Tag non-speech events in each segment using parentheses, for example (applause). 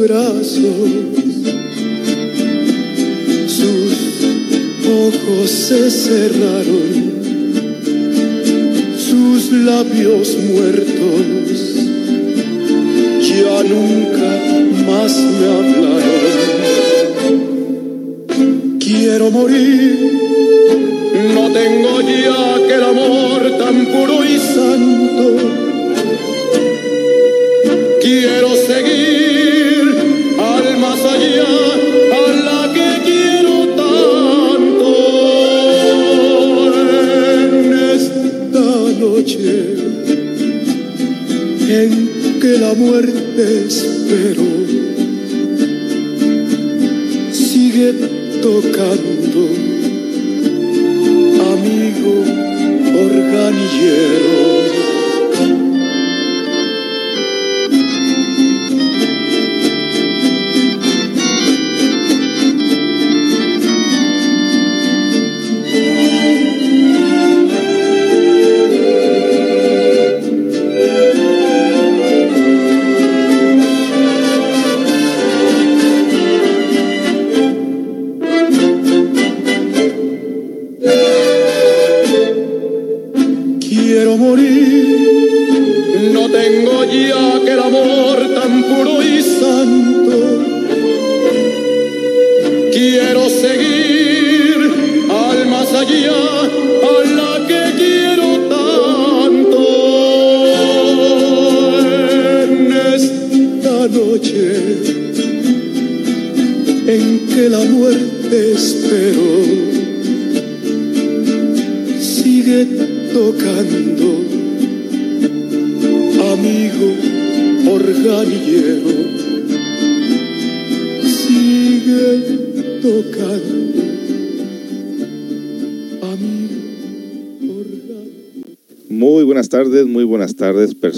brazos sus ojos se cerraron, sus labios muertos ya nunca más me hablaron. Quiero morir, no tengo ya aquel amor tan puro y santo. Espero.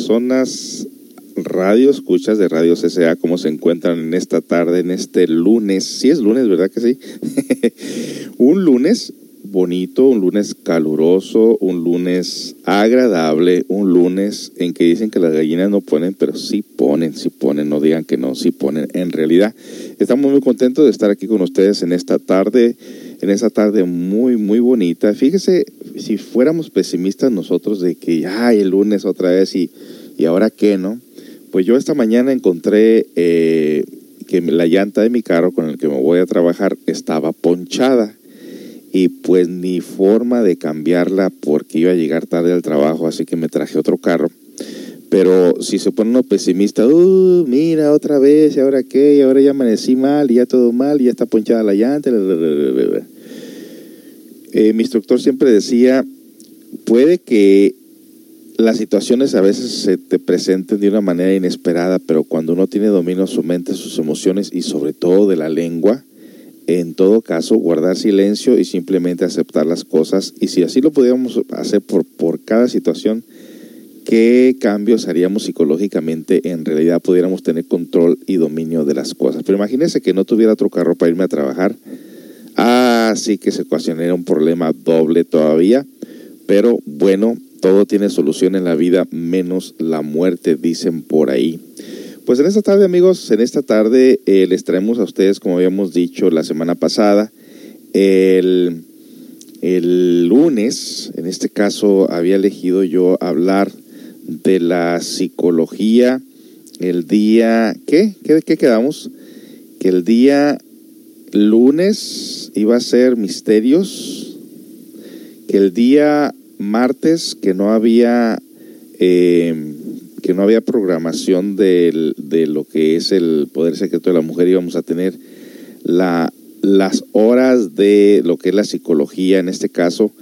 Personas radio escuchas de Radio CCA, ¿cómo se encuentran en esta tarde, en este lunes? Sí es lunes, ¿verdad que sí? (laughs) un lunes bonito, un lunes caluroso, un lunes agradable, un lunes en que dicen que las gallinas no ponen, pero sí ponen, sí ponen, no digan que no, sí ponen. En realidad, estamos muy contentos de estar aquí con ustedes en esta tarde, en esta tarde muy, muy bonita. Fíjese, si fuéramos pesimistas nosotros de que, ay, el lunes otra vez y, y ahora qué, ¿no? Pues yo esta mañana encontré eh, que la llanta de mi carro con el que me voy a trabajar estaba ponchada y pues ni forma de cambiarla porque iba a llegar tarde al trabajo, así que me traje otro carro. Pero si se pone uno pesimista, uh, mira otra vez, y ahora qué, y ahora ya amanecí mal, y ya todo mal, y ya está ponchada la llanta. Eh, mi instructor siempre decía, puede que las situaciones a veces se te presenten de una manera inesperada, pero cuando uno tiene dominio de su mente, sus emociones y sobre todo de la lengua, en todo caso guardar silencio y simplemente aceptar las cosas. Y si así lo pudiéramos hacer por, por cada situación, ¿qué cambios haríamos psicológicamente? En realidad pudiéramos tener control y dominio de las cosas. Pero imagínese que no tuviera otro carro para irme a trabajar. Ah, así que se ocasionaría un problema doble todavía. Pero bueno, todo tiene solución en la vida menos la muerte, dicen por ahí. Pues en esta tarde, amigos, en esta tarde eh, les traemos a ustedes, como habíamos dicho la semana pasada, el, el lunes, en este caso había elegido yo hablar de la psicología el día, ¿qué? ¿Qué, qué quedamos? Que el día lunes iba a ser misterios, que el día martes que no había eh, que no había programación de, de lo que es el poder secreto de la mujer íbamos a tener la, las horas de lo que es la psicología en este caso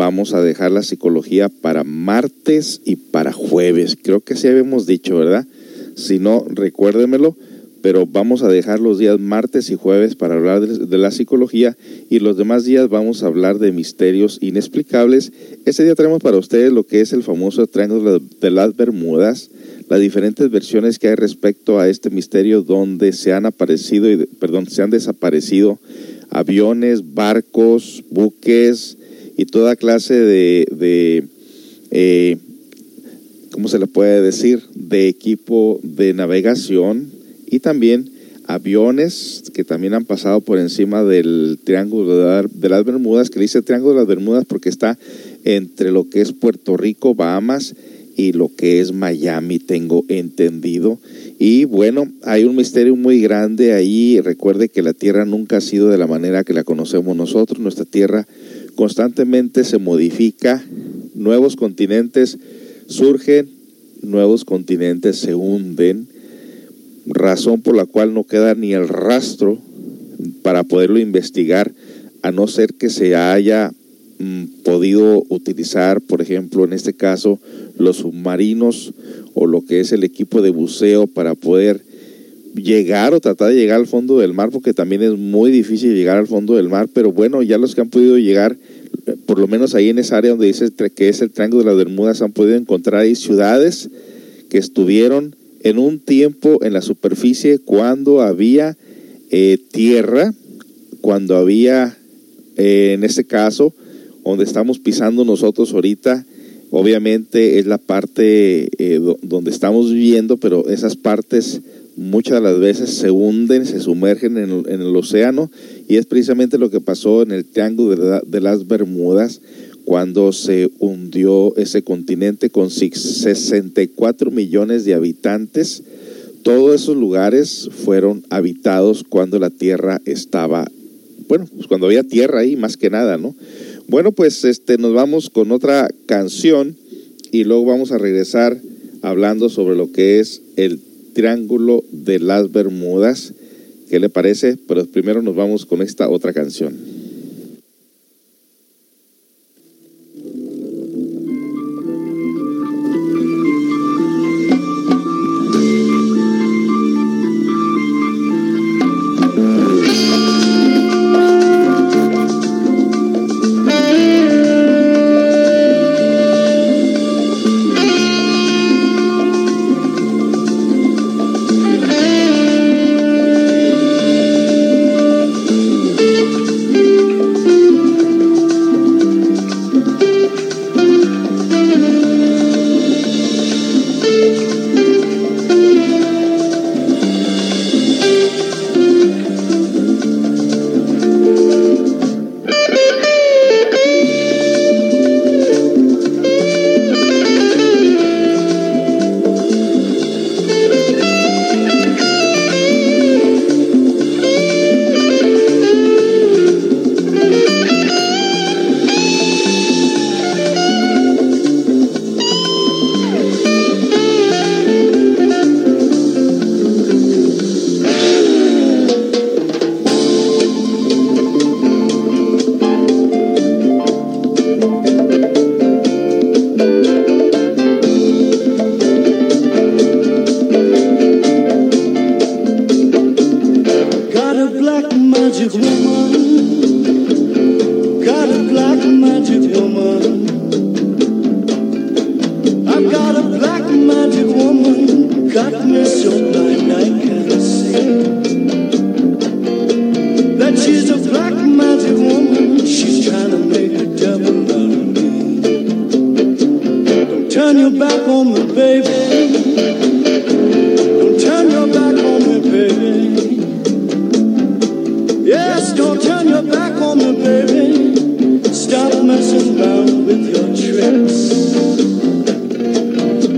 vamos a dejar la psicología para martes y para jueves creo que así habíamos dicho verdad si no recuérdemelo pero vamos a dejar los días martes y jueves para hablar de, la psicología y los demás días vamos a hablar de misterios inexplicables. Este día tenemos para ustedes lo que es el famoso Triángulo de las Bermudas, las diferentes versiones que hay respecto a este misterio donde se han aparecido, perdón, se han desaparecido aviones, barcos, buques y toda clase de, de eh, ¿cómo se le puede decir? De equipo de navegación y también aviones que también han pasado por encima del Triángulo de las Bermudas, que dice Triángulo de las Bermudas porque está entre lo que es Puerto Rico, Bahamas y lo que es Miami, tengo entendido. Y bueno, hay un misterio muy grande ahí. Recuerde que la Tierra nunca ha sido de la manera que la conocemos nosotros. Nuestra Tierra constantemente se modifica, nuevos continentes surgen, nuevos continentes se hunden razón por la cual no queda ni el rastro para poderlo investigar, a no ser que se haya mm, podido utilizar, por ejemplo, en este caso, los submarinos o lo que es el equipo de buceo para poder llegar o tratar de llegar al fondo del mar, porque también es muy difícil llegar al fondo del mar, pero bueno, ya los que han podido llegar, por lo menos ahí en esa área donde dice que es el Triángulo de las Bermudas, han podido encontrar ahí ciudades que estuvieron en un tiempo en la superficie cuando había eh, tierra, cuando había, eh, en este caso, donde estamos pisando nosotros ahorita, obviamente es la parte eh, donde estamos viviendo, pero esas partes muchas de las veces se hunden, se sumergen en el, océano y es precisamente lo que pasó en el Triángulo de las Bermudas cuando se hundió ese continente con 64 millones de habitantes. Todos esos lugares fueron habitados cuando la tierra estaba, bueno, pues cuando había tierra ahí más que nada, ¿no? Bueno, pues este, nos vamos con otra canción y luego vamos a regresar hablando sobre lo que es el Triángulo de las Bermudas. ¿Qué le parece? Pero primero nos vamos con esta otra canción.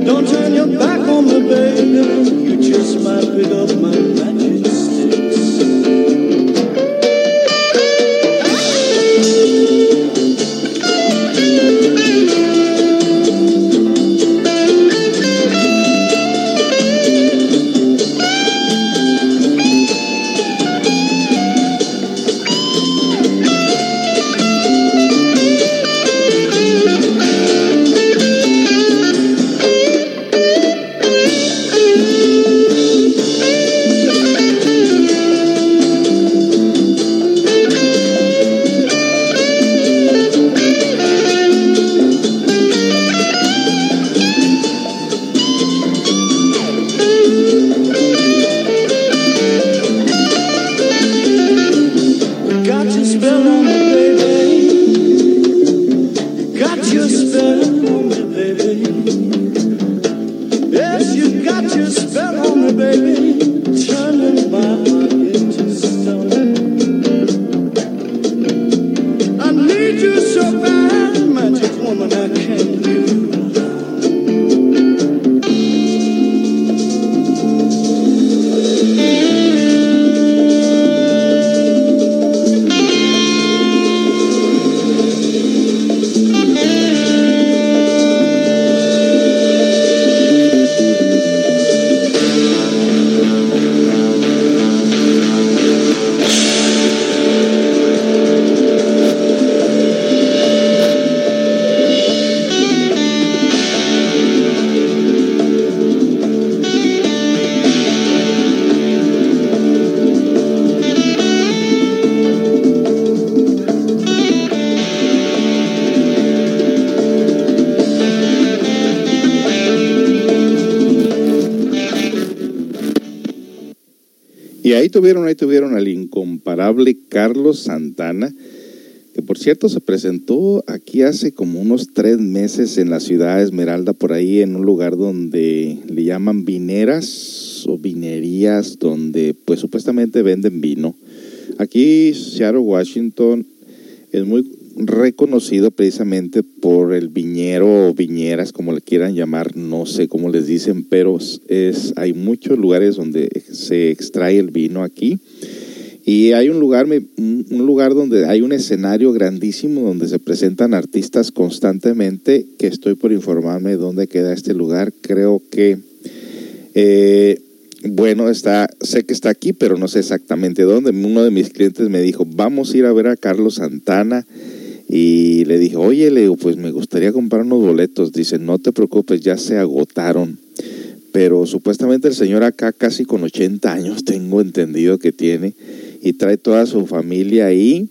Don't turn your back on me, baby. You just might pick up my Y ahí tuvieron, ahí tuvieron al incomparable Carlos Santana, que por cierto se presentó aquí hace como unos tres meses en la ciudad de Esmeralda, por ahí en un lugar donde le llaman vineras o vinerías, donde pues supuestamente venden vino. Aquí, Seattle, Washington, es muy reconocido precisamente por el viñero o viñeras, como le quieran llamar, no sé cómo les dicen, pero es, hay muchos lugares donde se extrae el vino aquí. Y hay un lugar, un lugar donde hay un escenario grandísimo donde se presentan artistas constantemente, que estoy por informarme dónde queda este lugar. Creo que, eh, bueno, está, sé que está aquí, pero no sé exactamente dónde. Uno de mis clientes me dijo, vamos a ir a ver a Carlos Santana. Y le dije, oye, le digo, pues me gustaría comprar unos boletos. Dice, no te preocupes, ya se agotaron. Pero supuestamente el señor acá, casi con 80 años, (laughs) tengo entendido que tiene, y trae toda su familia ahí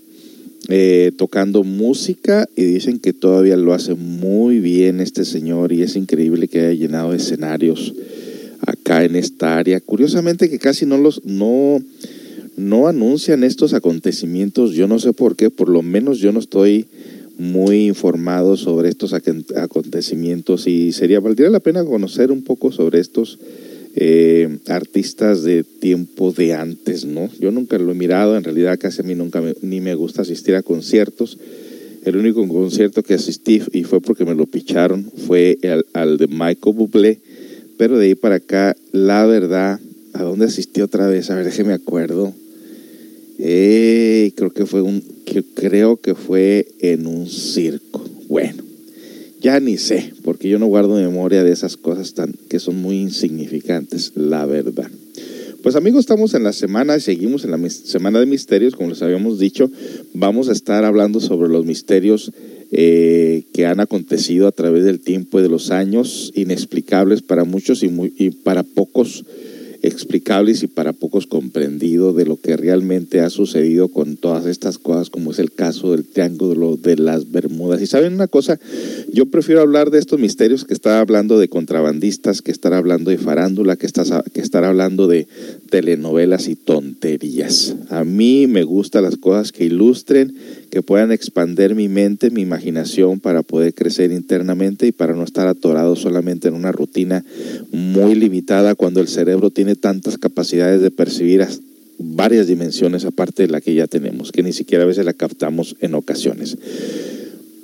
eh, tocando música y dicen que todavía lo hace muy bien este señor y es increíble que haya llenado escenarios acá en esta área. Curiosamente que casi no los no no anuncian estos acontecimientos, yo no sé por qué, por lo menos yo no estoy muy informado sobre estos acon- acontecimientos y sería valdría la pena conocer un poco sobre estos eh, artistas de tiempo de antes, ¿no? Yo nunca lo he mirado, en realidad casi a mí nunca me- ni me gusta asistir a conciertos. El único concierto que asistí y fue porque me lo picharon fue al, al de Michael Bublé, pero de ahí para acá, la verdad, ¿a dónde asistí otra vez? A ver, déjeme acuerdo. Eh, creo que fue un, creo que fue en un circo. Bueno, ya ni sé, porque yo no guardo memoria de esas cosas tan que son muy insignificantes, la verdad. Pues amigos, estamos en la semana, seguimos en la semana de misterios, como les habíamos dicho, vamos a estar hablando sobre los misterios eh, que han acontecido a través del tiempo y de los años, inexplicables para muchos y, muy, y para pocos explicables y para pocos comprendidos de lo que realmente ha sucedido con todas estas cosas, como es el caso del Triángulo de las Bermudas. Y saben una cosa, yo prefiero hablar de estos misterios que estar hablando de contrabandistas, que estar hablando de farándula, que, estás, que estar hablando de telenovelas y tonterías. A mí me gustan las cosas que ilustren, que puedan expander mi mente, mi imaginación para poder crecer internamente y para no estar atorado solamente en una rutina muy limitada cuando el cerebro tiene tantas capacidades de percibir varias dimensiones aparte de la que ya tenemos, que ni siquiera a veces la captamos en ocasiones.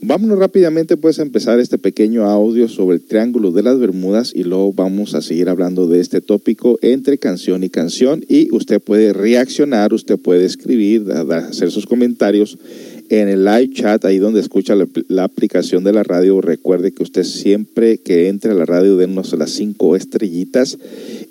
Vámonos rápidamente pues a empezar este pequeño audio sobre el Triángulo de las Bermudas y luego vamos a seguir hablando de este tópico entre canción y canción y usted puede reaccionar, usted puede escribir, hacer sus comentarios en el live chat, ahí donde escucha la, aplicación de la radio. Recuerde que usted siempre que entre a la radio denos las cinco estrellitas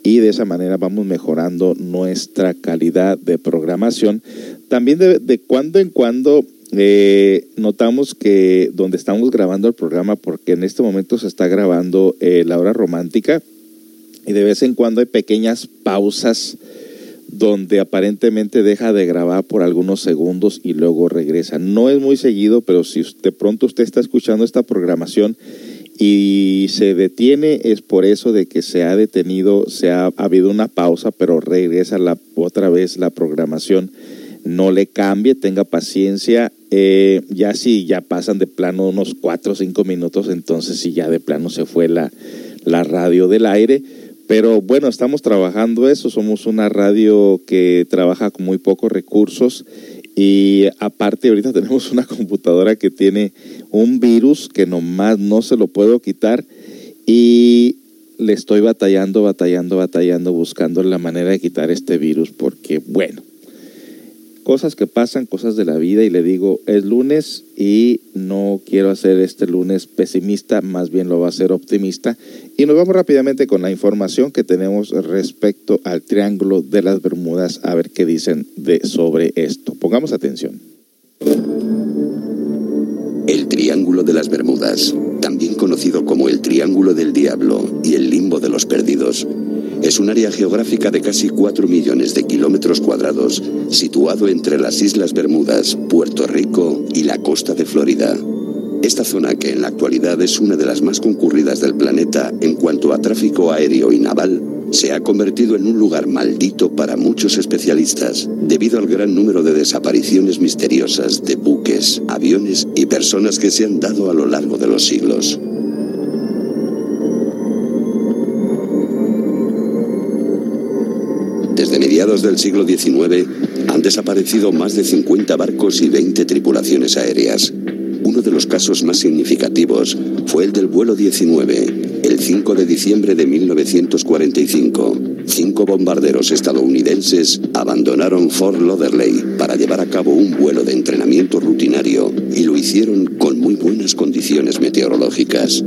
y de esa manera vamos mejorando nuestra calidad de programación. También de, de cuando en cuando eh, notamos que donde estamos grabando el programa, porque en este momento se está grabando eh, la hora romántica, y de vez en cuando hay pequeñas pausas donde aparentemente deja de grabar por algunos segundos y luego regresa. No es muy seguido, pero si de pronto usted está escuchando esta programación y se detiene, es por eso de que se ha detenido, se ha, ha habido una pausa, pero regresa la, otra vez la programación no le cambie, tenga paciencia. Eh, ya si ya pasan de plano unos cuatro o cinco minutos, entonces sí ya de plano se fue la, la radio del aire. Pero bueno, estamos trabajando eso, somos una radio que trabaja con muy pocos recursos y aparte ahorita (laughs) tenemos una computadora que tiene un virus que nomás no se lo puedo quitar y le estoy batallando, batallando, batallando, buscando la manera de quitar este virus porque bueno, cosas que pasan, cosas de la vida y le digo, es lunes y no quiero hacer este lunes pesimista, más bien lo va a ser optimista. Y nos vamos rápidamente con la información que tenemos respecto al Triángulo de las Bermudas, a ver qué dicen de, sobre esto. Pongamos atención. El Triángulo de las Bermudas, también conocido como el Triángulo del Diablo y el Limbo de los Perdidos, es un área geográfica de casi 4 millones de kilómetros cuadrados, situado entre las Islas Bermudas, Puerto Rico y la costa de Florida. Esta zona, que en la actualidad es una de las más concurridas del planeta en cuanto a tráfico aéreo y naval, se ha convertido en un lugar maldito para muchos especialistas, debido al gran número de desapariciones misteriosas de buques, aviones y personas que se han dado a lo largo de los siglos. Desde mediados del siglo XIX han desaparecido más de 50 barcos y 20 tripulaciones aéreas. Uno de los casos más significativos fue el del vuelo 19, el 5 de diciembre de 1945. Cinco bombarderos estadounidenses abandonaron Fort Lauderdale para llevar a cabo un vuelo de entrenamiento rutinario y lo hicieron con muy buenas condiciones meteorológicas.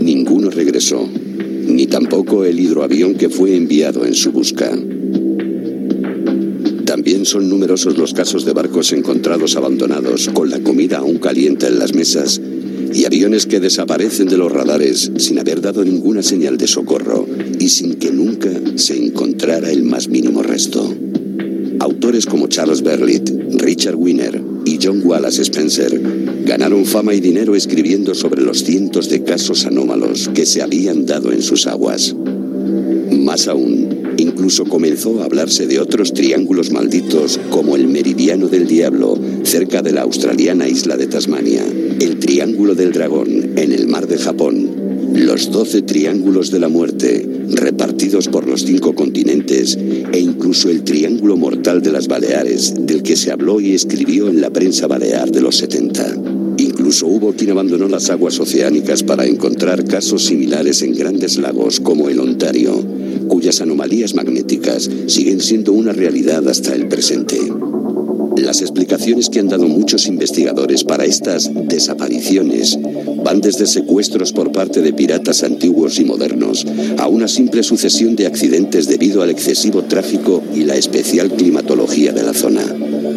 Ninguno regresó, ni tampoco el hidroavión que fue enviado en su busca. También son numerosos los casos de barcos encontrados abandonados, con la comida aún caliente en las mesas, y aviones que desaparecen de los radares sin haber dado ninguna señal de socorro y sin que nunca se encontrara el más mínimo resto. Autores como Charles Berlitt, Richard Wiener y John Wallace Spencer ganaron fama y dinero escribiendo sobre los cientos de casos anómalos que se habían dado en sus aguas. Más aún, Incluso comenzó a hablarse de otros triángulos malditos como el Meridiano del Diablo, cerca de la australiana isla de Tasmania, el Triángulo del Dragón, en el mar de Japón, los doce Triángulos de la Muerte, repartidos por los cinco continentes, e incluso el Triángulo Mortal de las Baleares, del que se habló y escribió en la prensa balear de los 70. Incluso hubo quien abandonó las aguas oceánicas para encontrar casos similares en grandes lagos como el Ontario, cuyas anomalías magnéticas siguen siendo una realidad hasta el presente. Las explicaciones que han dado muchos investigadores para estas desapariciones van desde secuestros por parte de piratas antiguos y modernos a una simple sucesión de accidentes debido al excesivo tráfico y la especial climatología de la zona,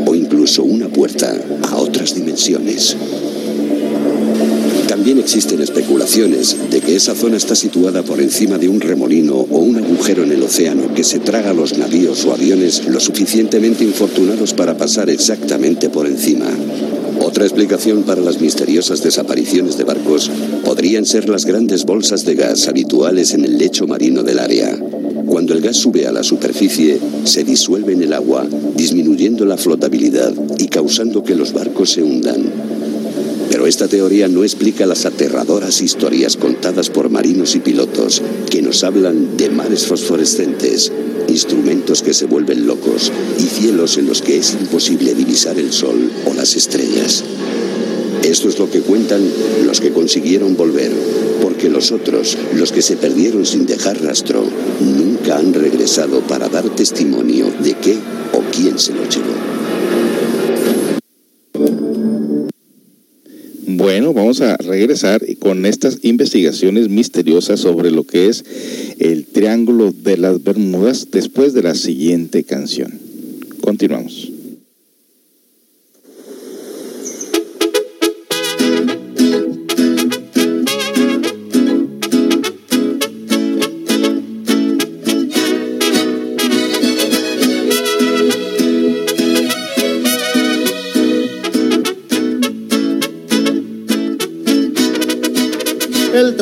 o incluso una puerta a otras dimensiones. También existen especulaciones de que esa zona está situada por encima de un remolino o un agujero en el océano que se traga a los navíos o aviones lo suficientemente infortunados para pasar exactamente por encima. Otra explicación para las misteriosas desapariciones de barcos podrían ser las grandes bolsas de gas habituales en el lecho marino del área. Cuando el gas sube a la superficie, se disuelve en el agua, disminuyendo la flotabilidad y causando que los barcos se hundan. Pero esta teoría no explica las aterradoras historias contadas por marinos y pilotos que nos hablan de mares fosforescentes, instrumentos que se vuelven locos y cielos en los que es imposible divisar el sol o las estrellas. Esto es lo que cuentan los que consiguieron volver, porque los otros, los que se perdieron sin dejar rastro, nunca han regresado para dar testimonio de qué o quién se lo llevó. Vamos a regresar con estas investigaciones misteriosas sobre lo que es el Triángulo de las Bermudas después de la siguiente canción. Continuamos.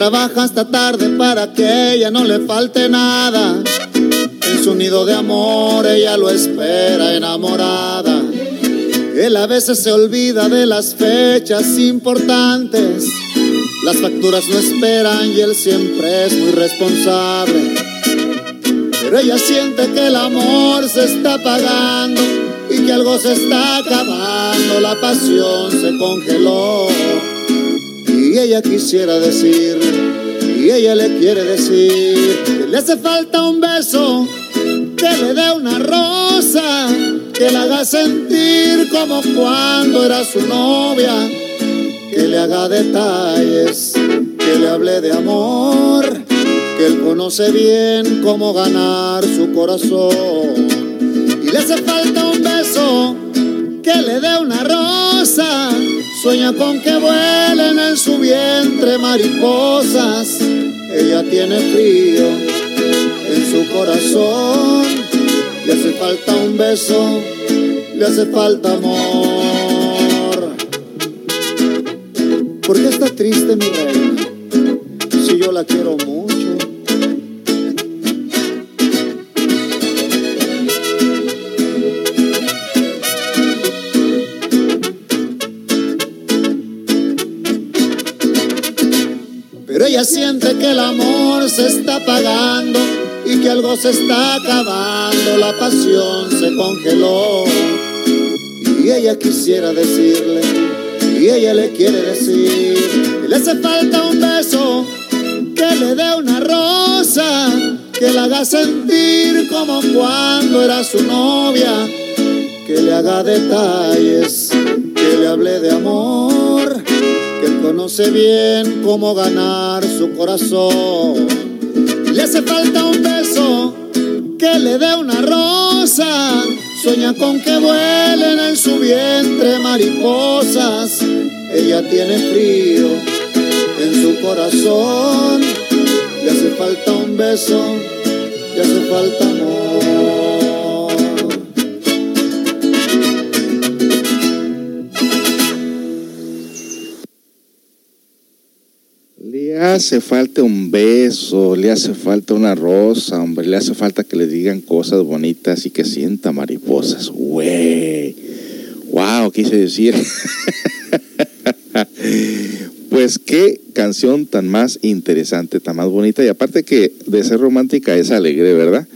Trabaja hasta tarde para que ella no le falte nada. En su nido de amor ella lo espera enamorada. Él a veces se olvida de las fechas importantes. Las facturas no esperan y él siempre es muy responsable. Pero ella siente que el amor se está apagando y que algo se está acabando. La pasión se congeló y ella quisiera decir, ella le quiere decir, que le hace falta un beso, que le dé una rosa, que la haga sentir como cuando era su novia, que le haga detalles, que le hable de amor, que él conoce bien cómo ganar su corazón. Y le hace falta un beso, que le dé una rosa, Sueña con que vuelen en su vientre mariposas. Ella tiene frío en su corazón. Le hace falta un beso, le hace falta amor. ¿Por qué está triste mi reina? Si yo la quiero mucho. El amor se está apagando y que algo se está acabando, la pasión se congeló. Y ella quisiera decirle, y ella le quiere decir, le hace falta un beso, que le dé una rosa, que la haga sentir como cuando era su novia, que le haga detalles, que le hable de amor que conoce bien cómo ganar su corazón. Le hace falta un beso, que le dé una rosa. Sueña con que vuelen en su vientre mariposas. Ella tiene frío en su corazón. Le hace falta un beso, le hace falta amor. Hace falta un beso, le hace falta una rosa, hombre, le hace falta que le digan cosas bonitas y que sienta mariposas. Wow, quise decir. (laughs) pues qué canción tan más interesante, tan más bonita y aparte que de ser romántica es alegre, ¿verdad?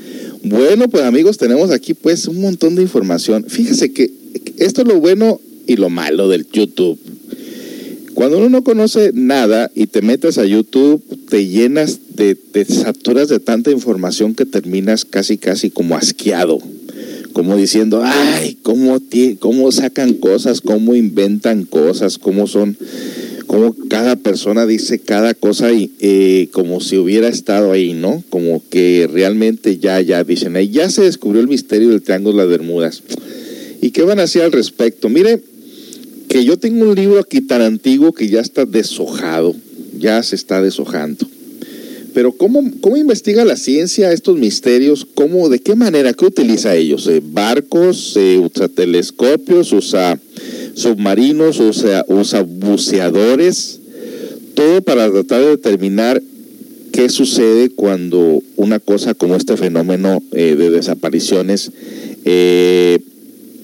Bueno, pues amigos, tenemos aquí pues un montón de información. Fíjese que esto es lo bueno y lo malo del YouTube. Cuando uno no conoce nada y te metes a YouTube, te llenas te saturas de tanta información que terminas casi, casi como asqueado. Como diciendo, ay, cómo, cómo sacan cosas, cómo inventan cosas, cómo son, cómo cada persona dice cada cosa y, eh, como si hubiera estado ahí, ¿no? Como que realmente ya, ya dicen, ahí ya se descubrió el misterio del Triángulo de las Bermudas. ¿Y qué van a hacer al respecto? Mire, que yo tengo un libro aquí tan antiguo que ya está deshojado, ya se está deshojando. Pero ¿cómo, cómo investiga la ciencia estos misterios? ¿Cómo, ¿De qué manera? ¿Qué utiliza ellos? Eh, ¿Barcos? eh, ¿Usa telescopios? ¿Usa submarinos? Usa, ¿Usa buceadores? Todo para tratar de determinar qué sucede cuando una cosa como este fenómeno eh, de desapariciones eh,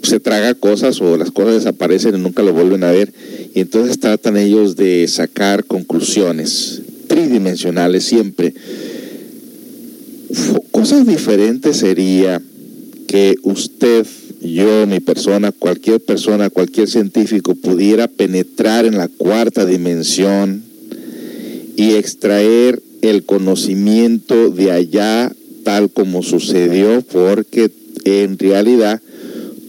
se traga cosas o las cosas desaparecen y nunca lo vuelven a ver. Y entonces tratan ellos de sacar conclusiones tridimensionales siempre. Cosas diferentes sería que usted, yo, mi persona, cualquier persona, cualquier científico pudiera penetrar en la cuarta dimensión y extraer el conocimiento de allá tal como sucedió, porque en realidad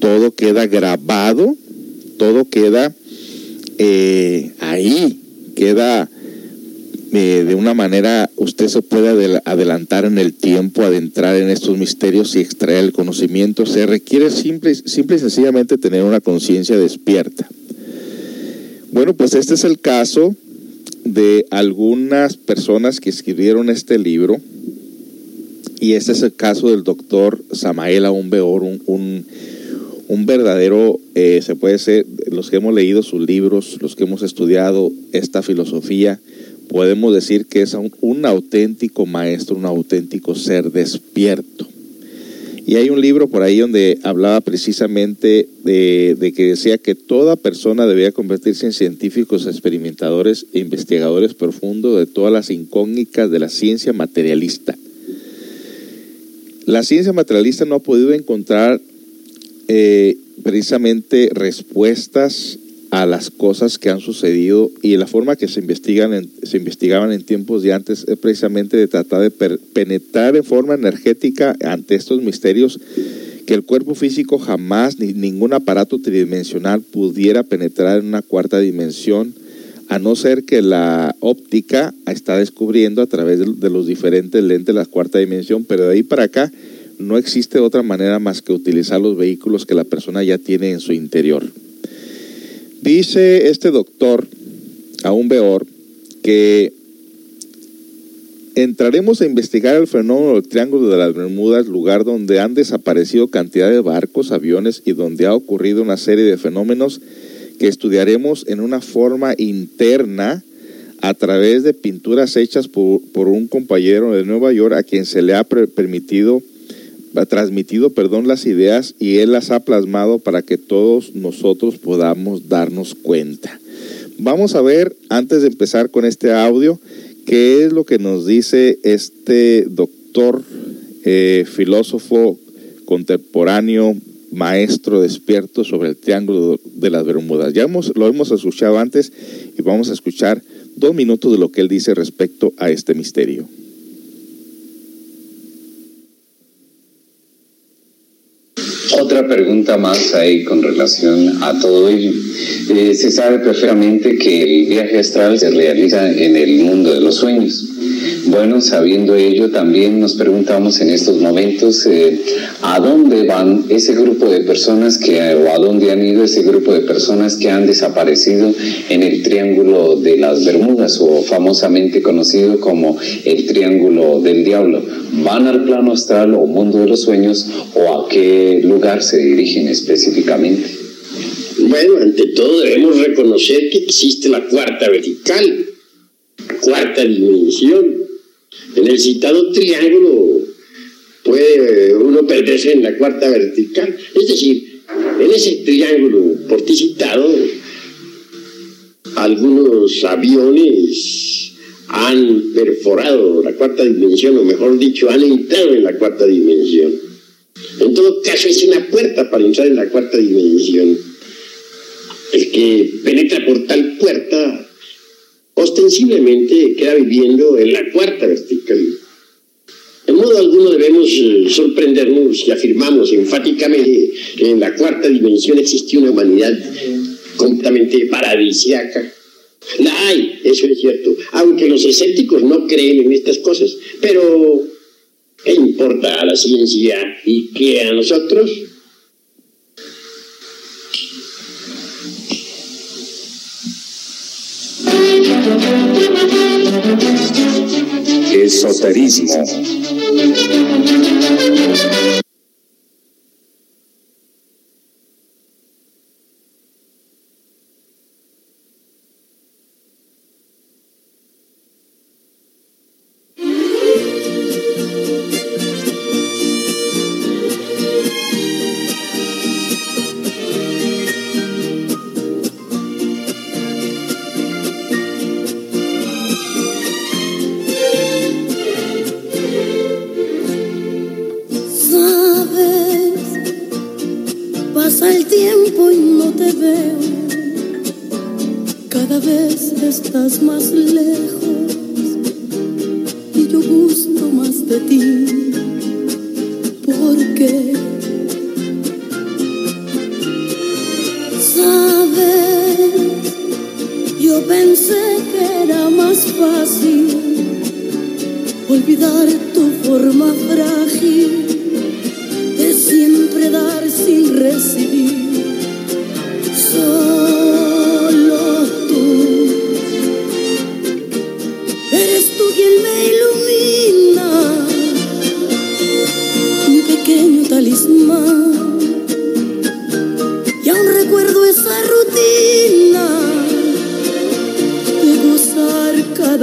todo queda grabado, todo queda eh, ahí, queda eh, de una manera, usted se puede adelantar en el tiempo, adentrar en estos misterios y extraer el conocimiento. Se requiere simple, simple y sencillamente tener una conciencia despierta. Bueno, pues este es el caso de algunas personas que escribieron este libro. Y este es el caso del doctor Samael Aumbeor, un, un, un verdadero, eh, se puede ser, los que hemos leído sus libros, los que hemos estudiado esta filosofía, podemos decir que es un, un auténtico maestro, un auténtico ser despierto. Y hay un libro por ahí donde hablaba precisamente de, que decía que toda persona debía convertirse en científicos, experimentadores e investigadores profundos de todas las incógnitas de la ciencia materialista. La ciencia materialista no ha podido encontrar eh, precisamente respuestas a las cosas que han sucedido y la forma que se, investigan se investigaban en tiempos de antes es precisamente de tratar de penetrar en forma energética ante estos misterios que el cuerpo físico jamás ni ningún aparato tridimensional pudiera penetrar en una cuarta dimensión a no ser que la óptica está descubriendo a través de los diferentes lentes de la cuarta dimensión, pero de ahí para acá no existe otra manera más que utilizar los vehículos que la persona ya tiene en su interior. Dice este doctor, aún peor, que entraremos a investigar el fenómeno del Triángulo de las Bermudas, lugar donde han desaparecido cantidad de barcos, aviones y donde ha ocurrido una serie de fenómenos que estudiaremos en una forma interna a través de pinturas hechas por, por un compañero de Nueva York a quien se le ha permitido transmitido, perdón, las ideas y Él las ha plasmado para que todos nosotros podamos darnos cuenta. Vamos a ver, antes de empezar con este audio, qué es lo que nos dice este doctor, eh, filósofo contemporáneo, maestro despierto sobre el Triángulo de las Bermudas. Ya hemos, lo hemos escuchado antes y vamos a escuchar dos minutos de lo que él dice respecto a este misterio. Otra pregunta más ahí con relación a todo ello. Eh, se sabe perfectamente que el viaje astral se realiza en el mundo de los sueños. Bueno, sabiendo ello, también nos preguntamos en estos momentos eh, a dónde van ese grupo de personas que, o a dónde han ido ese grupo de personas que han desaparecido en el Triángulo de las Bermudas, o famosamente conocido como el Triángulo del Diablo. ¿Van al plano astral o mundo de los sueños o a qué lugar se dirigen específicamente? Bueno, ante todo debemos reconocer que existe la cuarta vertical, cuarta dimensión, en el citado triángulo puede uno perderse en la cuarta vertical. Es decir, en ese triángulo por ti citado, algunos aviones han perforado la cuarta dimensión, o mejor dicho, han entrado en la cuarta dimensión. En todo caso, es una puerta para entrar en la cuarta dimensión. El que penetra por tal puerta ostensiblemente queda viviendo en la cuarta vertical. En modo alguno debemos eh, sorprendernos si afirmamos enfáticamente que en la cuarta dimensión existe una humanidad completamente paradisiaca. La hay, eso es cierto, aunque los escépticos no creen en estas cosas. Pero, ¿qué importa a la ciencia y qué a nosotros? Esoterismo. Estás más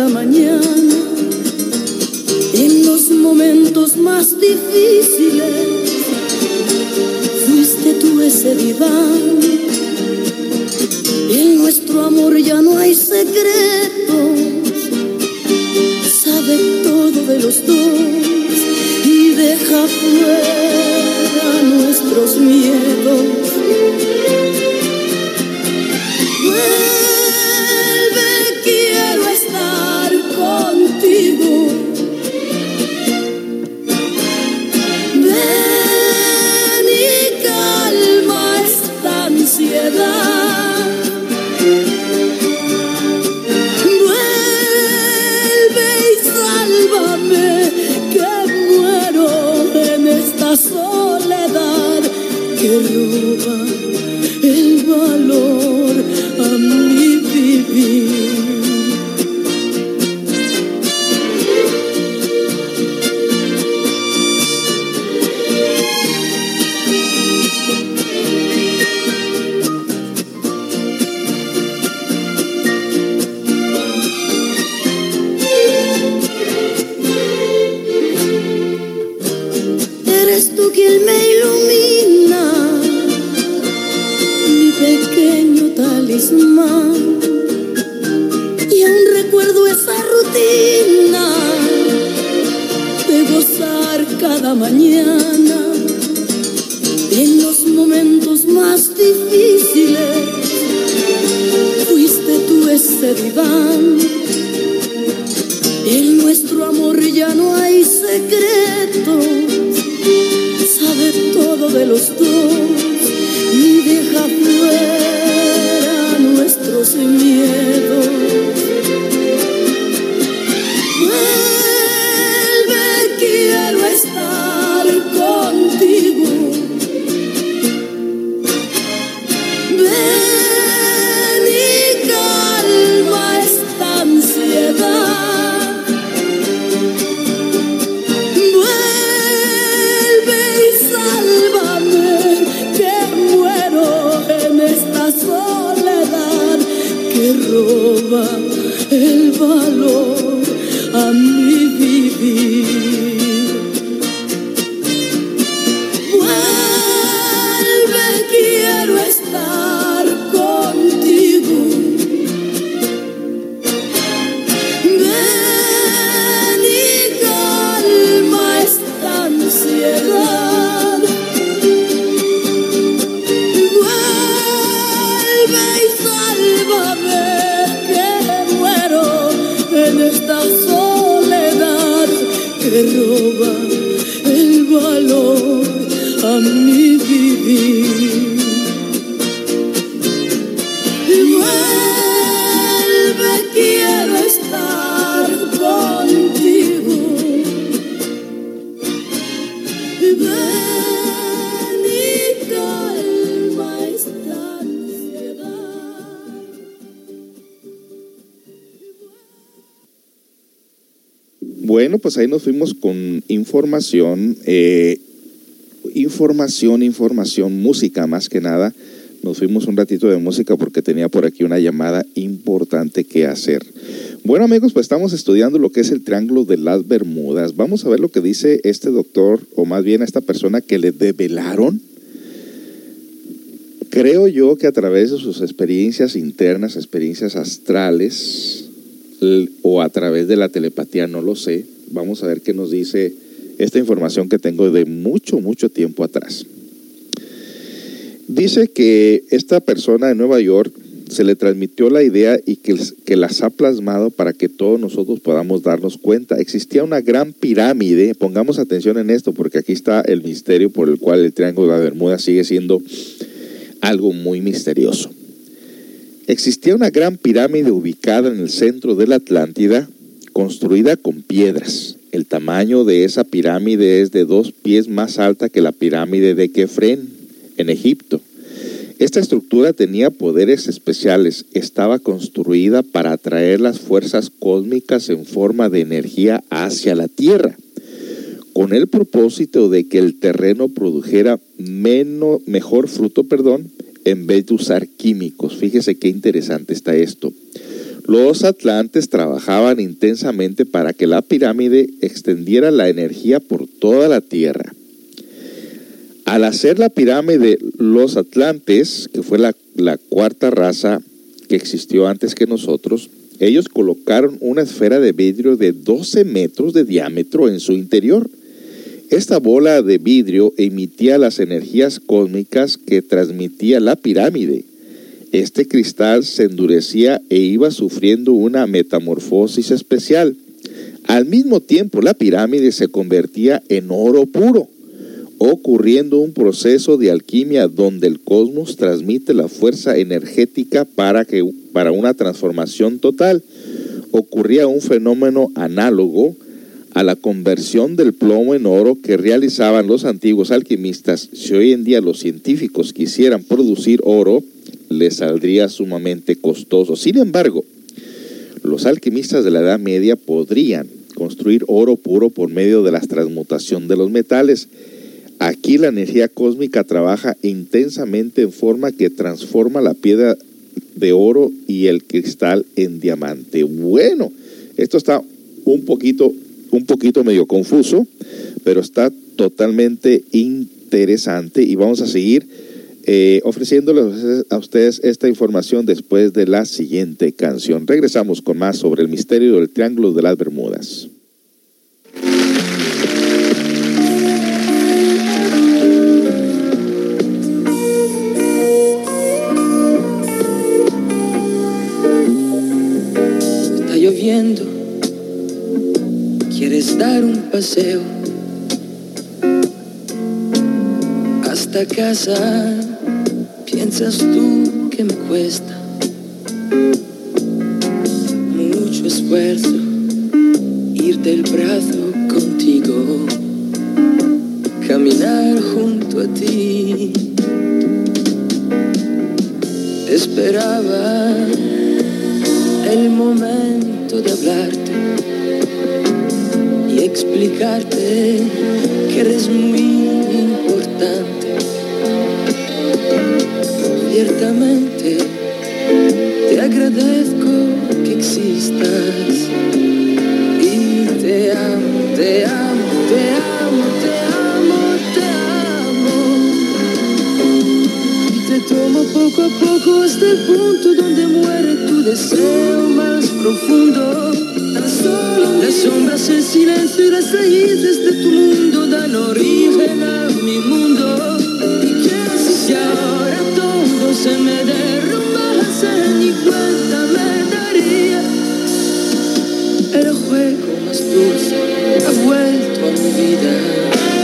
mañana en los momentos más difíciles. Fuiste tú ese diván. En nuestro amor ya no hay secretos. Sabe todo de los dos y deja fuera nuestros miedos. Ahí nos fuimos con información, eh, información, información, música más que nada. Nos fuimos un ratito de música porque tenía por aquí una llamada importante que hacer. Bueno amigos, pues estamos estudiando lo que es el Triángulo de las Bermudas. Vamos a ver lo que dice este doctor, o más bien a esta persona que le develaron. Creo yo que a través de sus experiencias internas, experiencias astrales, o a través de la telepatía, no lo sé. Vamos a ver qué nos dice esta información que tengo de mucho, mucho tiempo atrás. Dice que esta persona de Nueva York se le transmitió la idea y que, que las ha plasmado para que todos nosotros podamos darnos cuenta. Existía una gran pirámide, pongamos atención en esto porque aquí está el misterio por el cual el Triángulo de la Bermuda sigue siendo algo muy misterioso. Existía una gran pirámide ubicada en el centro de la Atlántida, construida con piedras. El tamaño de esa pirámide es de dos pies más alta que la pirámide de Kefren en Egipto. Esta estructura tenía poderes especiales, estaba construida para atraer las fuerzas cósmicas en forma de energía hacia la Tierra, con el propósito de que el terreno produjera menos, mejor fruto, perdón, en vez de usar químicos. Fíjese qué interesante está esto. Los atlantes trabajaban intensamente para que la pirámide extendiera la energía por toda la Tierra. Al hacer la pirámide, los atlantes, que fue la, cuarta raza que existió antes que nosotros, ellos colocaron una esfera de vidrio de 12 metros de diámetro en su interior. Esta bola de vidrio emitía las energías cósmicas que transmitía la pirámide. Este cristal se endurecía e iba sufriendo una metamorfosis especial. Al mismo tiempo, la pirámide se convertía en oro puro ocurriendo un proceso de alquimia donde el cosmos transmite la fuerza energética para, que, para una transformación total. Ocurría un fenómeno análogo a la conversión del plomo en oro que realizaban los antiguos alquimistas. Si hoy en día los científicos quisieran producir oro, les saldría sumamente costoso. Sin embargo, los alquimistas de la Edad Media podrían construir oro puro por medio de la transmutación de los metales Aquí la energía cósmica trabaja intensamente en forma que transforma la piedra de oro y el cristal en diamante. Bueno, esto está un poquito, un poquito medio confuso, pero está totalmente interesante y vamos a seguir eh, ofreciéndoles a ustedes esta información después de la siguiente canción. Regresamos con más sobre el misterio del Triángulo de las Bermudas. Quieres dar un paseo hasta casa. Piensas tú que me cuesta mucho esfuerzo ir del brazo contigo, caminar junto a ti. Esperaba el momento de hablarte y explicarte que eres muy importante. Ciertamente te agradezco que existas y te amo, te amo, te amo, te amo, te amo. Y te tomo poco a poco hasta el punto donde muere tu deseo más profundo. Las sombras, el silencio y las raíces de tu mundo dan origen a mi mundo. Y todo se me derrumbase, ni cuenta me daría. El juego más dulce ha vuelto a mi vida.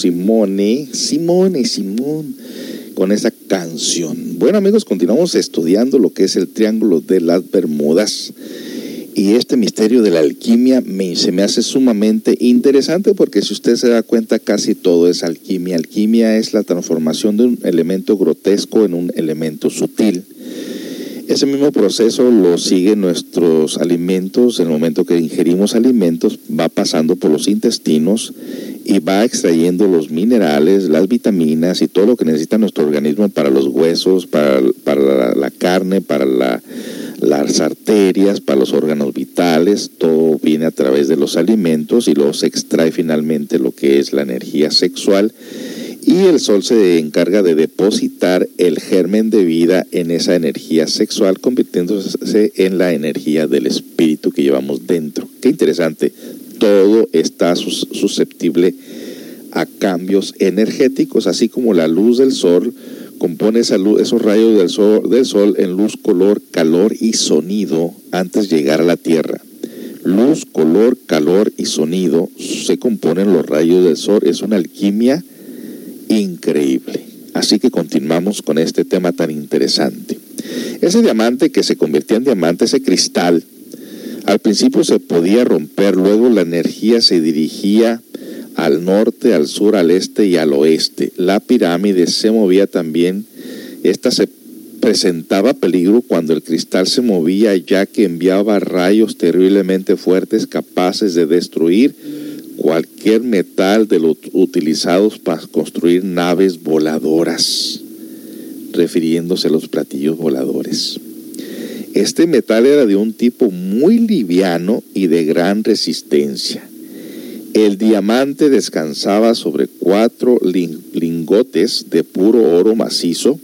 Simone, Simone, Simón, con esa canción. Bueno amigos, continuamos estudiando lo que es el Triángulo de las Bermudas. Y este misterio de la alquimia me, se me hace sumamente interesante porque si usted se da cuenta casi todo es alquimia. Alquimia es la transformación de un elemento grotesco en un elemento sutil. Ese mismo proceso lo siguen nuestros alimentos. En el momento que ingerimos alimentos, va pasando por los intestinos y va extrayendo los minerales, las vitaminas y todo lo que necesita nuestro organismo para los huesos, para, la, la, carne, para la, las arterias, para los órganos vitales. Todo viene a través de los alimentos y luego se extrae finalmente lo que es la energía sexual y el sol se encarga de depositar el germen de vida en esa energía sexual, convirtiéndose en la energía del espíritu que llevamos dentro. Qué interesante. Todo está susceptible a cambios energéticos, así como la luz del sol compone esa luz, esos rayos del sol, del sol en luz, color, calor y sonido antes de llegar a la Tierra. Luz, color, calor y sonido se componen los rayos del sol. Es una alquimia increíble. Así que continuamos con este tema tan interesante. Ese diamante que se convirtió en diamante, ese cristal, al principio se podía romper, luego la energía se dirigía al norte, al sur, al este y al oeste. La pirámide se movía también. Esta se presentaba peligro cuando el cristal se movía ya que enviaba rayos terriblemente fuertes capaces de destruir cualquier metal de los utilizados para construir naves voladoras, refiriéndose a los platillos voladores. Este metal era de un tipo muy liviano y de gran resistencia. El diamante descansaba sobre cuatro lingotes de puro oro macizo.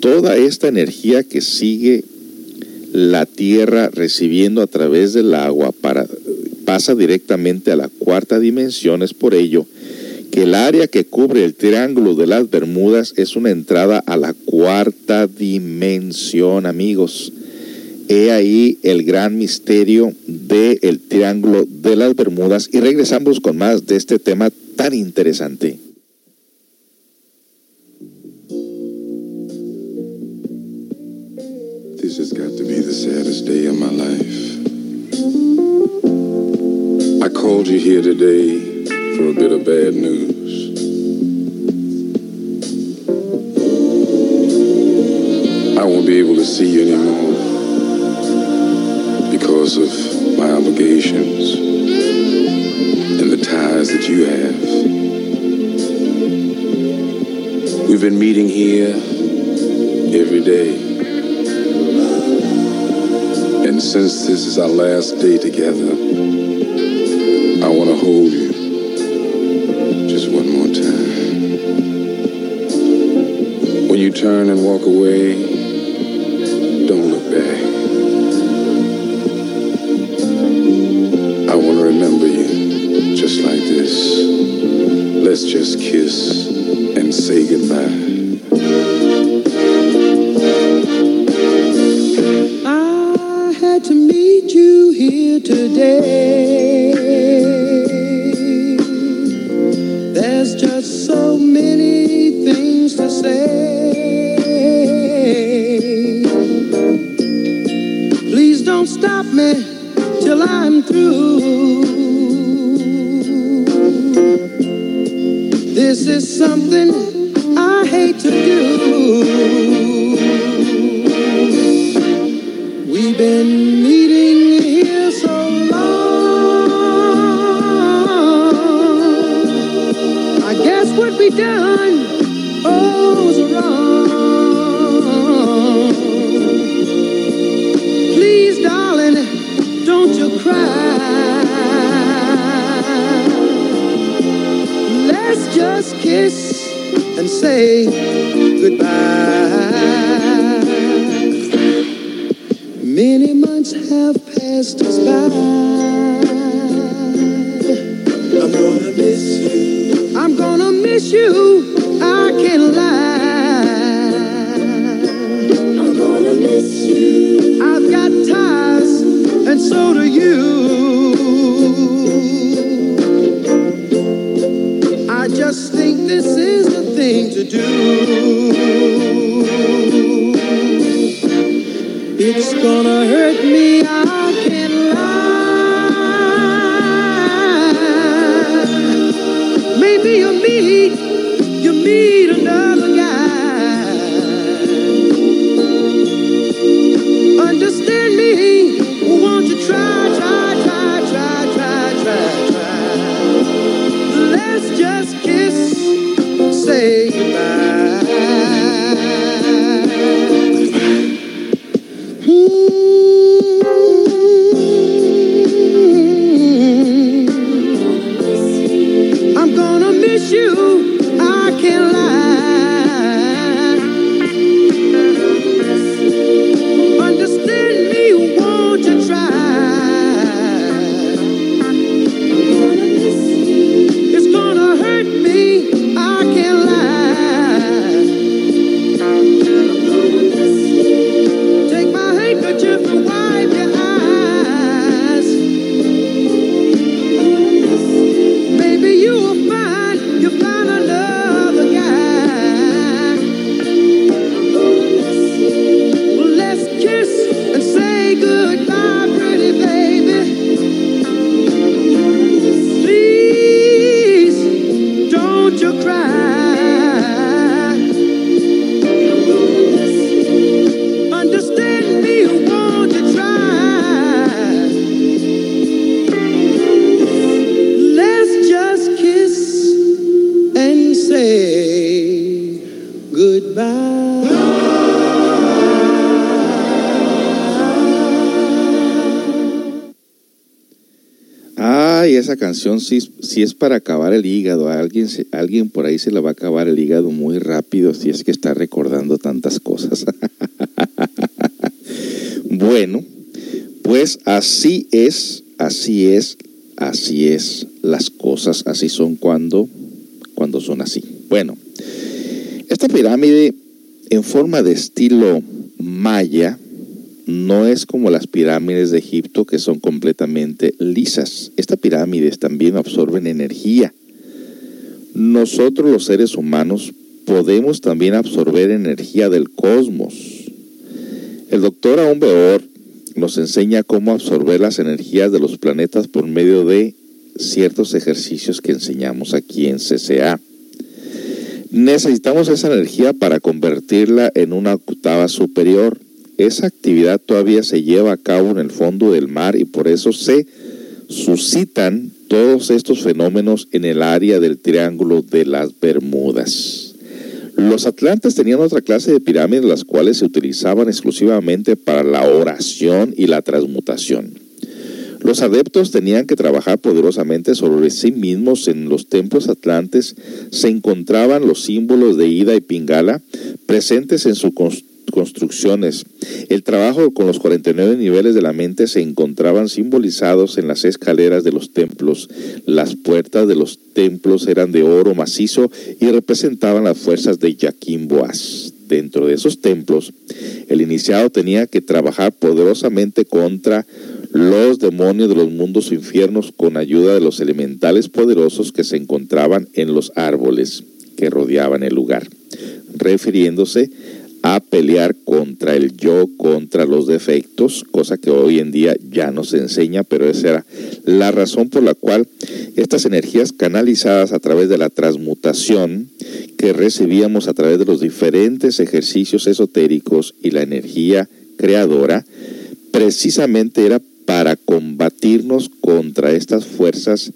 Toda esta energía que sigue la tierra recibiendo a través del agua para pasa directamente a la cuarta dimensión. Es por ello que el área que cubre el triángulo de las Bermudas es una entrada a la cuarta dimensión, amigos. He ahí el gran misterio del triángulo de las Bermudas y regresamos con más de este tema tan interesante. Called you here today for a bit of bad news. I won't be able to see you anymore because of my obligations and the ties that you have. We've been meeting here every day. And since this is our last day together, want to hold you just one more time. When you turn and walk away, don't look back. I want to remember you just like this. Let's just kiss and say goodbye. You cry. Let's just kiss and say goodbye. Many months have passed us by. I'm gonna miss you. I'm gonna miss you. I can't lie. I'm gonna miss you. I've got and so do you. I just think this is the thing to do. It's gonna hurt me, I can't lie. Maybe you meet, you meet another guy. Understand me, esa canción sí, sí es para acabar el hígado. A alguien, alguien por ahí se le va a acabar el hígado muy rápido si es que está recordando tantas cosas. (laughs) bueno, pues así es, así es, así es. Las cosas así son cuando, cuando son así. Bueno, esta pirámide en forma de estilo maya no es como las pirámides de Egipto que son completamente lisas. Estas pirámides también absorben energía. Nosotros los seres humanos podemos también absorber energía del cosmos. El doctor Aun Beor nos enseña cómo absorber las energías de los planetas por medio de ciertos ejercicios que enseñamos aquí en CCA. Necesitamos esa energía para convertirla en una octava superior. Esa actividad todavía se lleva a cabo en el fondo del mar y por eso se suscitan todos estos fenómenos en el área del Triángulo de las Bermudas. Los atlantes tenían otra clase de pirámides las cuales se utilizaban exclusivamente para la oración y la transmutación. Los adeptos tenían que trabajar poderosamente sobre sí mismos. En los templos atlantes se encontraban los símbolos de Ida y Pingala presentes en sus cons- construcciones. El trabajo con los 49 niveles de la mente se encontraban simbolizados en las escaleras de los templos. Las puertas de los templos eran de oro macizo y representaban las fuerzas de Yaquín Boaz. Dentro de esos templos, el iniciado tenía que trabajar poderosamente contra los demonios de los mundos infiernos con ayuda de los elementales poderosos que se encontraban en los árboles que rodeaban el lugar, refiriéndose pelear contra el yo, contra los defectos, cosa que hoy en día ya no se enseña, pero esa era la razón por la cual estas energías canalizadas a través de la transmutación que recibíamos a través de los diferentes ejercicios esotéricos y la energía creadora, precisamente era para combatirnos contra estas fuerzas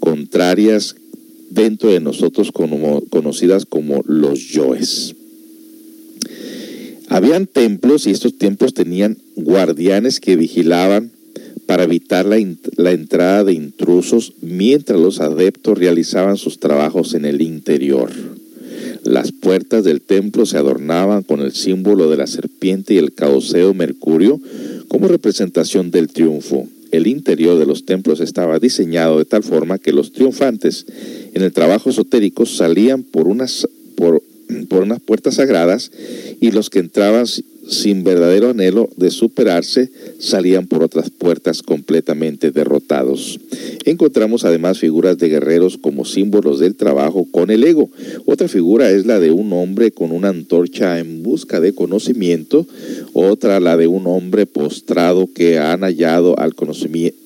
contrarias dentro de nosotros conocidas como los yoes. Habían templos y estos templos tenían guardianes que vigilaban para evitar la, entrada de intrusos mientras los adeptos realizaban sus trabajos en el interior. Las puertas del templo se adornaban con el símbolo de la serpiente y el caoseo Mercurio como representación del triunfo. El interior de los templos estaba diseñado de tal forma que los triunfantes en el trabajo esotérico salían por unas, por, por unas puertas sagradas y los que entraban sin verdadero anhelo de superarse, salían por otras puertas completamente derrotados. Encontramos además figuras de guerreros como símbolos del trabajo con el ego. Otra figura es la de un hombre con una antorcha en busca de conocimiento, otra la de un hombre postrado que han hallado al conocimiento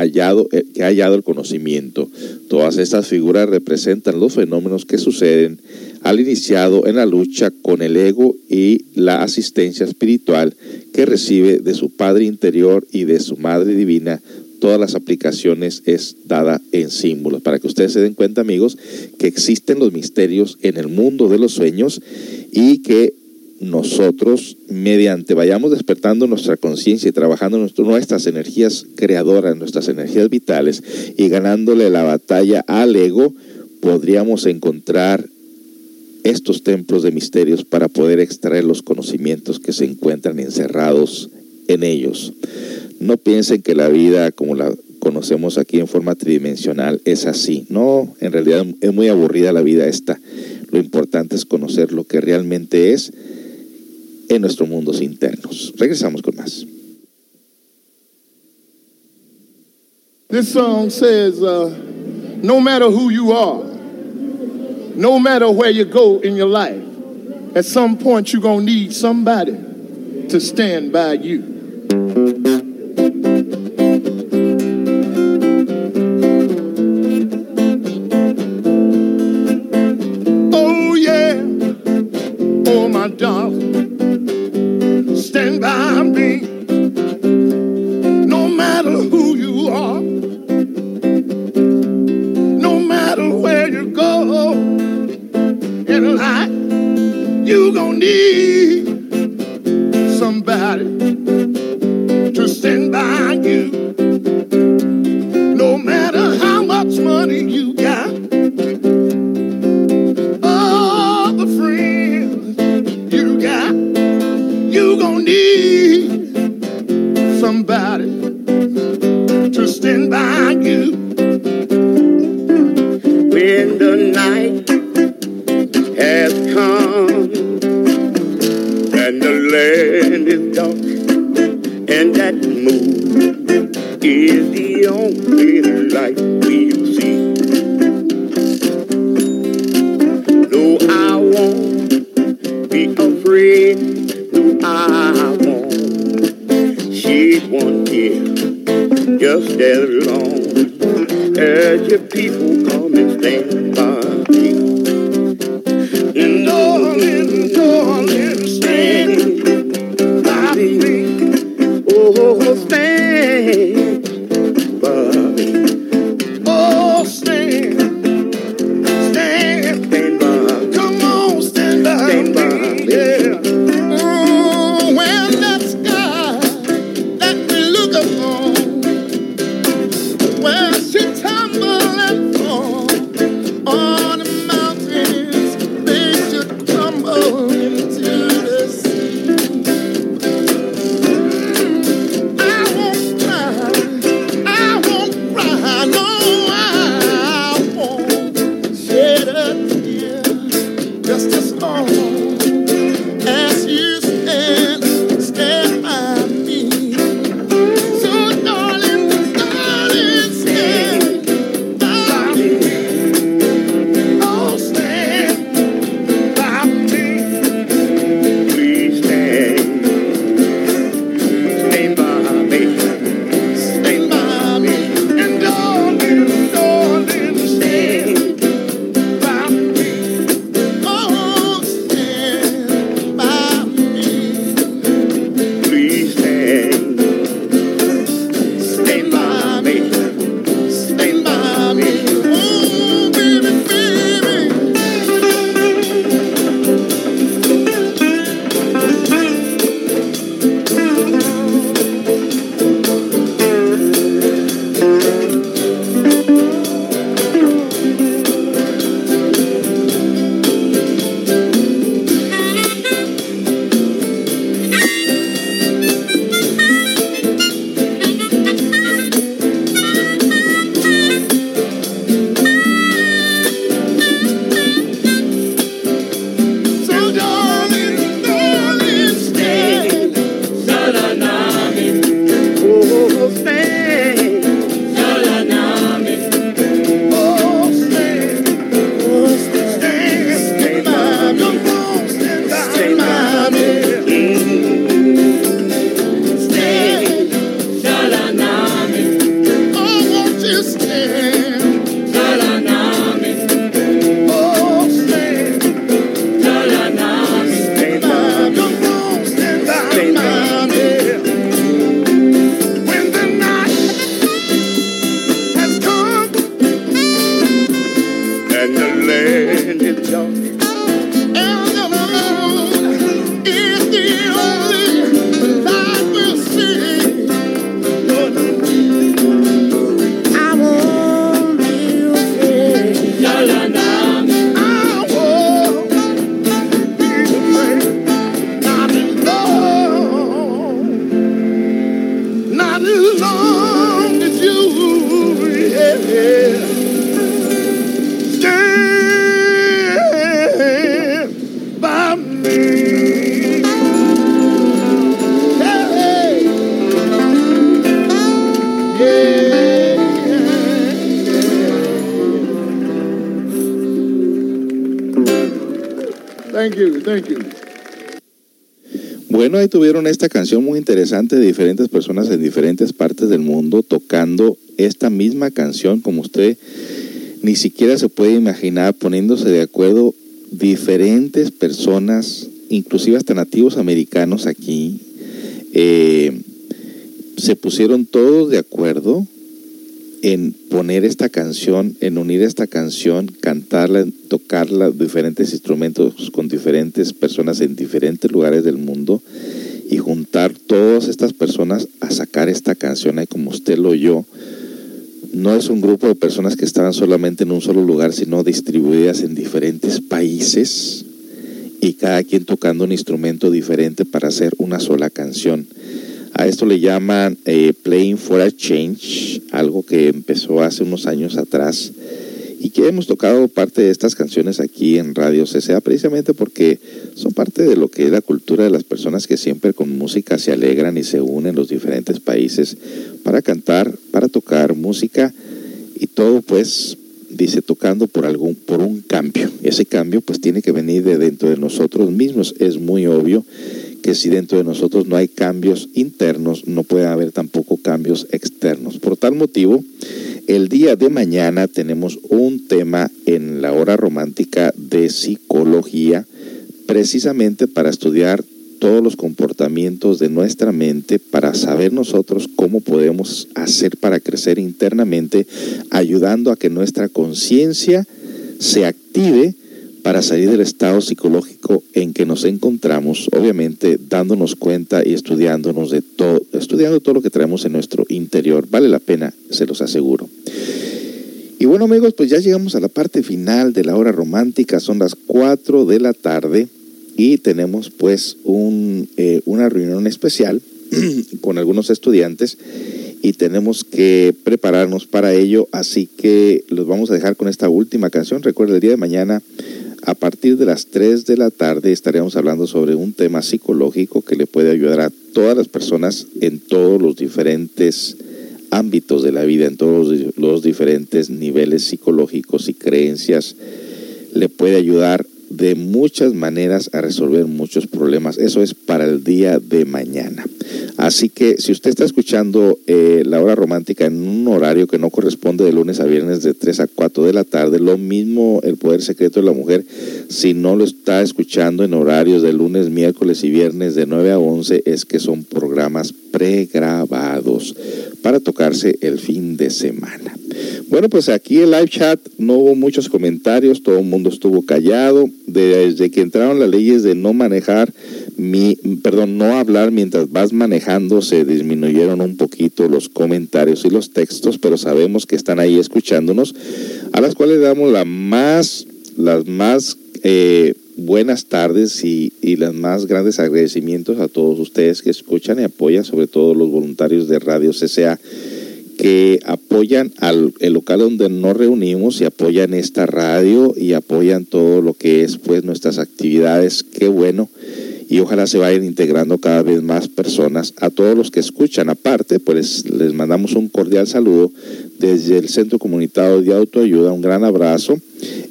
eh, ha hallado el conocimiento. Todas estas figuras representan los fenómenos que suceden al iniciado en la lucha con el ego y la asistencia espiritual que recibe de su Padre interior y de su Madre divina. Todas las aplicaciones es dada en símbolos. Para que ustedes se den cuenta, amigos, que existen los misterios en el mundo de los sueños y que nosotros, mediante vayamos despertando nuestra conciencia y trabajando nuestras energías creadoras, nuestras energías vitales y ganándole la batalla al ego, podríamos encontrar estos templos de misterios para poder extraer los conocimientos que se encuentran encerrados en ellos. No piensen que la vida como la conocemos aquí en forma tridimensional es así. No, en realidad es muy aburrida la vida esta. Lo importante es conocer lo que realmente es en nuestros mundos internos. Regresamos con más. This song says, uh, no matter who you are, no matter where you go in your life, at some point you're going to need somebody to stand by you. Oh, yeah. Oh, my darling. Stand by me. Is the only light we'll see. No, I won't be afraid. No, I won't shed one tear. Just as long as your people come and stand by Tuvieron esta canción muy interesante de diferentes personas en diferentes partes del mundo tocando esta misma canción, como usted ni siquiera se puede imaginar poniéndose de acuerdo diferentes personas, inclusive hasta nativos americanos aquí, eh, se pusieron todos de acuerdo en poner esta canción, en unir esta canción, cantarla, tocarla, diferentes instrumentos con diferentes personas en diferentes lugares del mundo y juntar todas estas personas a sacar esta canción ahí como usted lo oyó. No es un grupo de personas que estaban solamente en un solo lugar, sino distribuidas en diferentes países y cada quien tocando un instrumento diferente para hacer una sola canción. A esto le llaman eh, Playing for a Change, algo que empezó hace unos años atrás y que hemos tocado parte de estas canciones aquí en Radio CCA precisamente porque son parte de lo que es la cultura de las personas que siempre con música se alegran y se unen en los diferentes países para cantar, para tocar música y todo pues dice tocando por algún por un cambio. Ese cambio pues tiene que venir de dentro de nosotros mismos, es muy obvio que si dentro de nosotros no hay cambios internos, no puede haber tampoco cambios externos. Por tal motivo, el día de mañana tenemos un tema en la hora romántica de psicología, precisamente para estudiar todos los comportamientos de nuestra mente para saber nosotros cómo podemos hacer para crecer internamente, ayudando a que nuestra conciencia se active para salir del estado psicológico en que nos encontramos, obviamente dándonos cuenta y estudiándonos de todo, estudiando todo lo que traemos en nuestro interior. Vale la pena, se los aseguro. Y bueno amigos, pues ya llegamos a la parte final de la hora romántica, son las 4 de la tarde y tenemos pues un, eh, una reunión especial (clears throat) con algunos estudiantes y tenemos que prepararnos para ello, así que los vamos a dejar con esta última canción. Recuerda, el día de mañana, a partir de las 3 de la tarde, estaremos hablando sobre un tema psicológico que le puede ayudar a todas las personas en todos los diferentes ámbitos de la vida, en todos los diferentes niveles psicológicos y creencias. Le puede ayudar de muchas maneras a resolver muchos problemas. Eso es para el día de mañana. Así que si usted está escuchando eh, la hora romántica en un horario que no corresponde de lunes a viernes de 3 a 4 de la tarde, lo mismo el poder secreto de la mujer, si no lo está escuchando en horarios de lunes, miércoles y viernes de 9 a 11, es que son programas pregrabados para tocarse el fin de semana. Bueno, pues aquí el live chat no hubo muchos comentarios, todo el mundo estuvo callado. Desde que entraron las leyes de no manejar, mi, perdón, no hablar mientras vas manejando, se disminuyeron un poquito los comentarios y los textos, pero sabemos que están ahí escuchándonos, a las cuales damos la más, las más eh, buenas tardes y, y los más grandes agradecimientos a todos ustedes que escuchan y apoyan, sobre todo los voluntarios de Radio CCA que apoyan al el local donde nos reunimos y apoyan esta radio y apoyan todo lo que es pues nuestras actividades. Qué bueno. Y ojalá se vayan integrando cada vez más personas. A todos los que escuchan aparte, pues les mandamos un cordial saludo desde el Centro Comunitario de Autoayuda. Un gran abrazo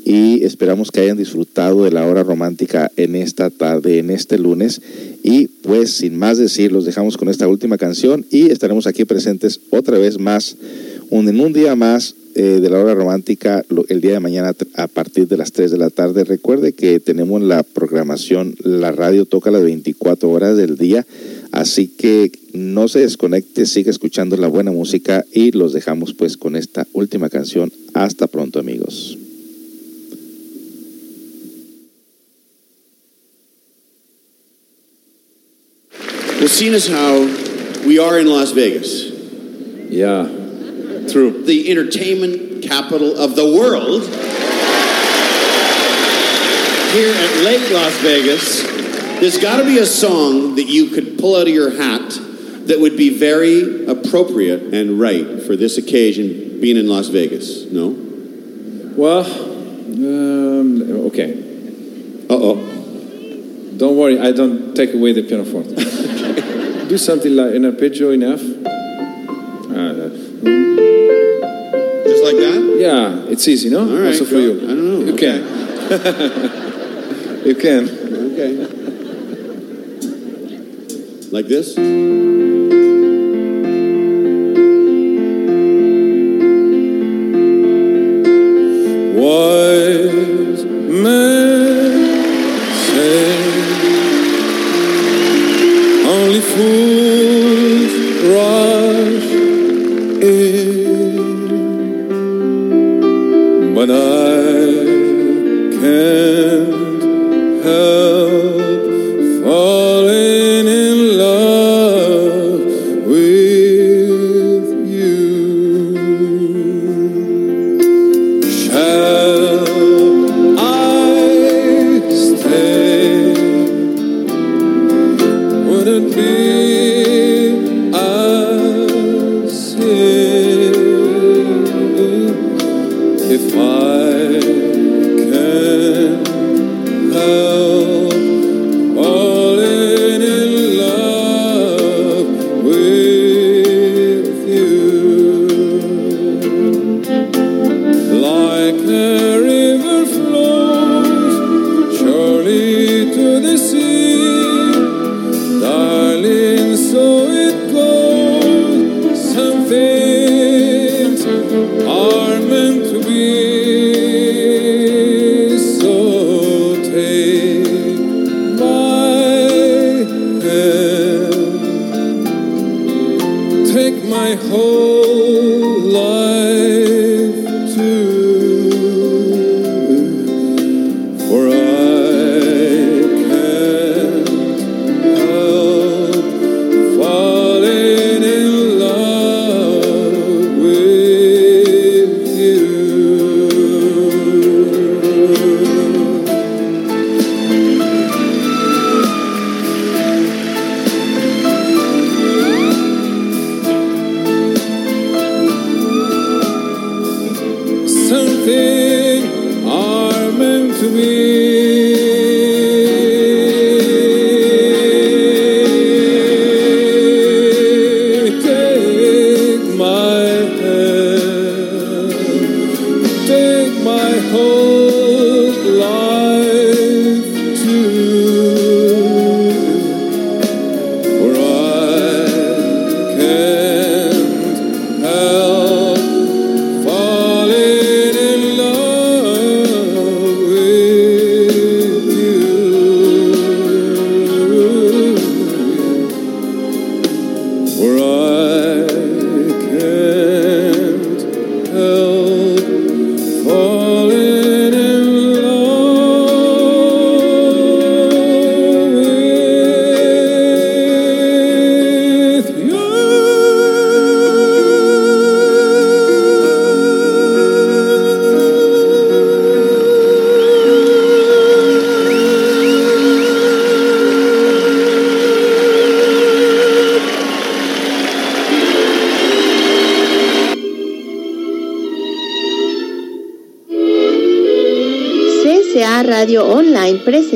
y esperamos que hayan disfrutado de la hora romántica en esta tarde, en este lunes. Y pues sin más decir, los dejamos con esta última canción y estaremos aquí presentes otra vez más, en un día más eh, de la hora romántica lo, el día de mañana a partir de las 3 de la tarde. Recuerde que tenemos la programación, la radio toca las 24 horas del día, así que no se desconecte, siga escuchando la buena música y los dejamos pues con esta última canción. Hasta pronto amigos. Well, seeing as how we are in Las Vegas. Yeah. True. The entertainment capital of the world. Here at Lake Las Vegas, there's got to be a song that you could pull out of your hat that would be very appropriate and right for this occasion, being in Las Vegas. No? Well, um, okay. Uh oh. Don't worry, I don't take away the pianoforte. (laughs) Do something like an arpeggio enough. Uh, like that? yeah, it's easy, no? All right, Also for go. you. I don't know. You Okay. can. (laughs) you can. Okay. Like this?